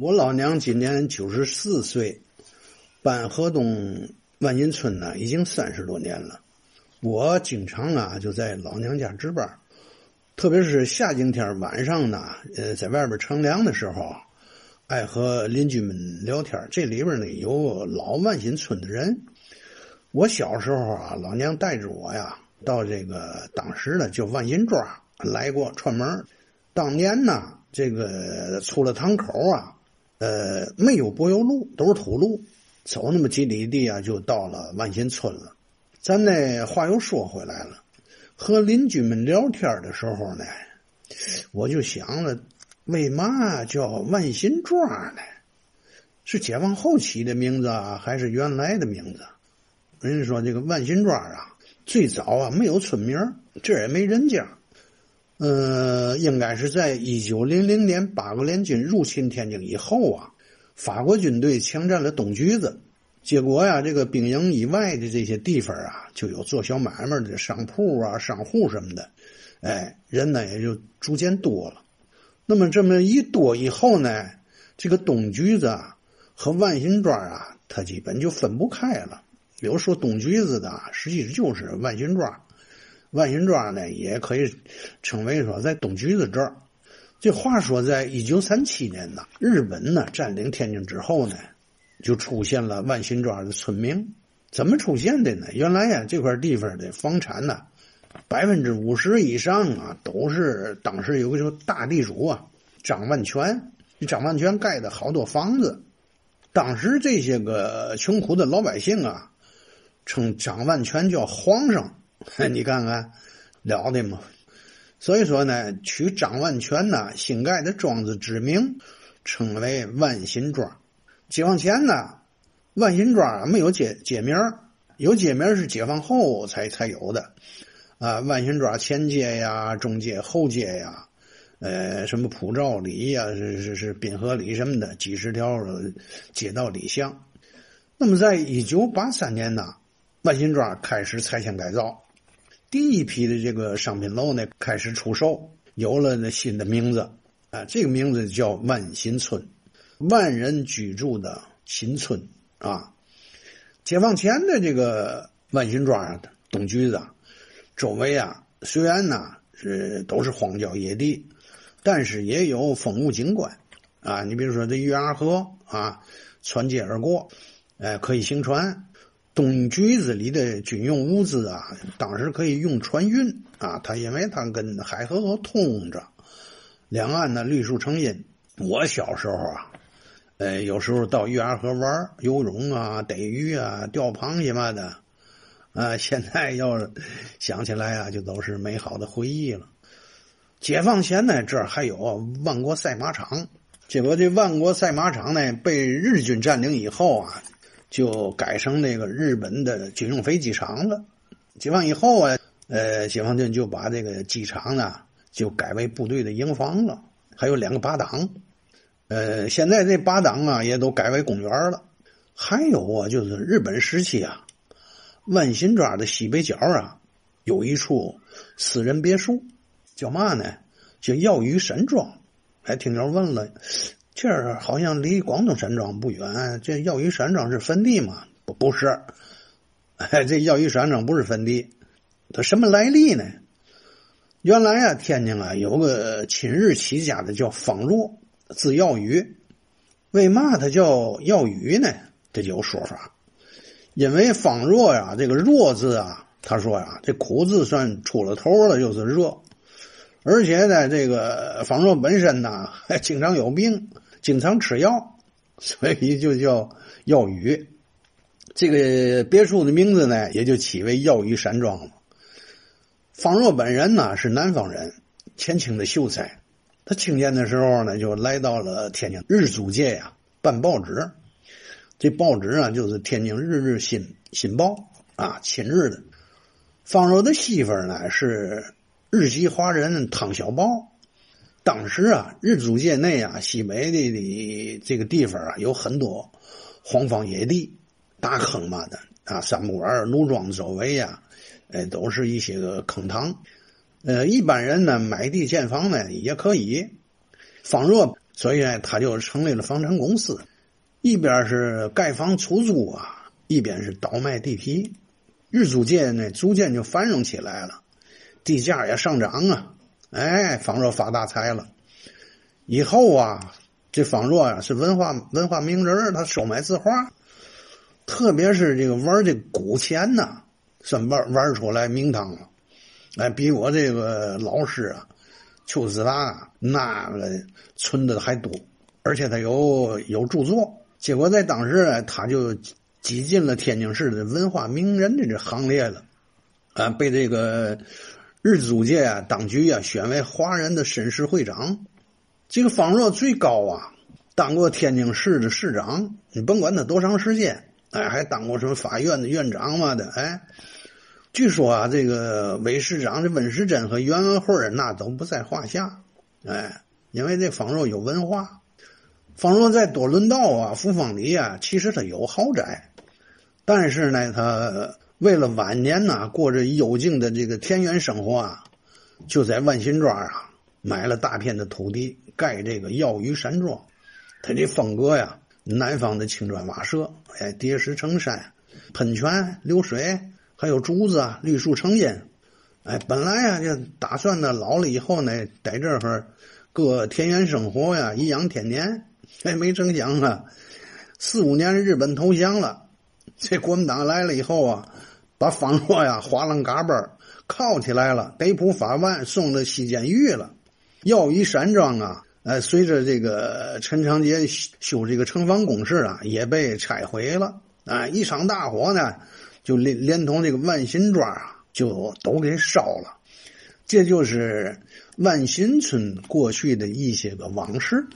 我老娘今年九十四岁，搬河东万金村呢，已经三十多年了。我经常啊就在老娘家值班，特别是夏景天晚上呢，呃，在外边乘凉的时候，爱和邻居们聊天。这里边呢有老万新村的人。我小时候啊，老娘带着我呀到这个当时的叫万新庄来过串门。当年呢，这个出了堂口啊。呃，没有柏油路，都是土路，走那么几里地啊，就到了万新村了。咱呢话又说回来了，和邻居们聊天的时候呢，我就想了，为嘛叫万新庄呢？是解放后起的名字啊，还是原来的名字？人家说这个万新庄啊，最早啊没有村名，这也没人家。呃，应该是在一九零零年八国联军入侵天津以后啊，法国军队强占了东局子，结果呀，这个兵营以外的这些地方啊，就有做小买卖的商铺啊、商户什么的，哎，人呢也就逐渐多了。那么这么一多以后呢，这个东局子啊和万新庄啊，它基本就分不开了。有说东局子的，实际就是万新庄。万新庄呢，也可以称为说在东局子这儿。这话说，在一九三七年呢，日本呢占领天津之后呢，就出现了万新庄的村民。怎么出现的呢？原来呀，这块地方的房产呢，百分之五十以上啊，都是当时有个叫大地主啊，张万全。张万全盖的好多房子，当时这些个穷苦的老百姓啊，称张万全叫皇上。你看看，了得吗？所以说呢，取张万全呢新盖的庄子之名，称为万新庄。解放前呢，万新庄没有街街名有街名是解放后才才有的。啊，万新庄前街呀、中街、后街呀，呃，什么普照里呀、是是是滨河里什么的，几十条街道里巷。那么，在一九八三年呢，万新庄开始拆迁改造。第一批的这个商品楼呢开始出售，有了那新的名字啊，这个名字叫万新村，万人居住的新村啊。解放前的这个万新庄东局子周围啊，虽然呢是都是荒郊野地，但是也有风物景观啊。你比如说这月牙河啊，穿街而过，哎，可以行船。东局子里的军用物资啊，当时可以用船运啊。它因为它跟海河河通着，两岸呢绿树成荫。我小时候啊，呃，有时候到月牙河玩游泳啊、逮鱼啊、钓螃蟹嘛的，啊，现在要想起来啊，就都是美好的回忆了。解放前呢，这儿还有万国赛马场，结果这万国赛马场呢被日军占领以后啊。就改成那个日本的军用飞机场了。解放以后啊，呃，解放军就把这个机场呢就改为部队的营房了，还有两个八档。呃，现在这八档啊也都改为公园了。还有啊，就是日本时期啊，万新庄的西北角啊有一处私人别墅，叫嘛呢？叫耀宇山庄。还听着问了。这儿好像离广东山庄不远。这耀宇山庄是坟地吗？不，是。这耀宇山庄不是坟地，它什么来历呢？原来啊，天津啊有个亲日起家的叫方若，字耀宇。为嘛他叫耀宇呢？这就有说法。因为方若呀，这个若字啊，他说呀，这苦字算出了头了，就是热。而且呢，这个方若本身呢还 经常有病。经常吃药，所以就叫药宇。这个别墅的名字呢，也就起为药宇山庄了。方若本人呢是南方人，前清的秀才。他青年的时候呢，就来到了天津日租界呀办报纸。这报纸啊，就是天津日日新新报啊，亲日的。方若的媳妇呢是日籍华人汤小宝。当时啊，日租界内啊，西北的的这个地方啊，有很多荒荒野地、大坑嘛的啊，三不管、奴庄周围呀，哎，都是一些个坑塘。呃，一般人呢买地建房呢也可以。方若所以呢，他就成立了房产公司，一边是盖房出租啊，一边是倒卖地皮。日租界呢，逐渐就繁荣起来了，地价也上涨啊。哎，方若发大财了。以后啊，这方若呀是文化文化名人，他收买字画，特别是这个玩这古钱呐，算玩玩出来名堂了。哎，比我这个老师啊。邱子达那个存的还多，而且他有有著作。结果在当时，他就挤进了天津市的文化名人的这行列了，啊，被这个日租界啊当局啊选为华人的绅士会长。这个方若最高啊，当过天津市的市长，你甭管他多长时间，哎，还当过什么法院的院长嘛的，哎。据说啊，这个韦市长的温世珍和袁文慧那都不在话下，哎，因为这方若有文化。方若在多伦道啊、福芳里啊，其实他有豪宅，但是呢，他为了晚年呢过着幽静的这个田园生活啊，就在万新庄啊买了大片的土地，盖这个药鱼山庄。他这风格呀，南方的青砖瓦舍，哎，叠石成山，喷泉流水。还有竹子啊，绿树成荫，哎，本来呀就打算呢，老了以后呢，在这儿过田园生活呀，颐养天年。哎，没成想啊，四五年日本投降了，这国民党来了以后啊，把方若呀哗楞嘎嘣铐起来了，逮捕法办，送到西监狱了。耀宇山庄啊，呃，随着这个陈长捷修这个城防工事啊，也被拆毁了。啊，一场大火呢。就连连同这个万新庄啊，就都给烧了，这就是万新村过去的一些个往事。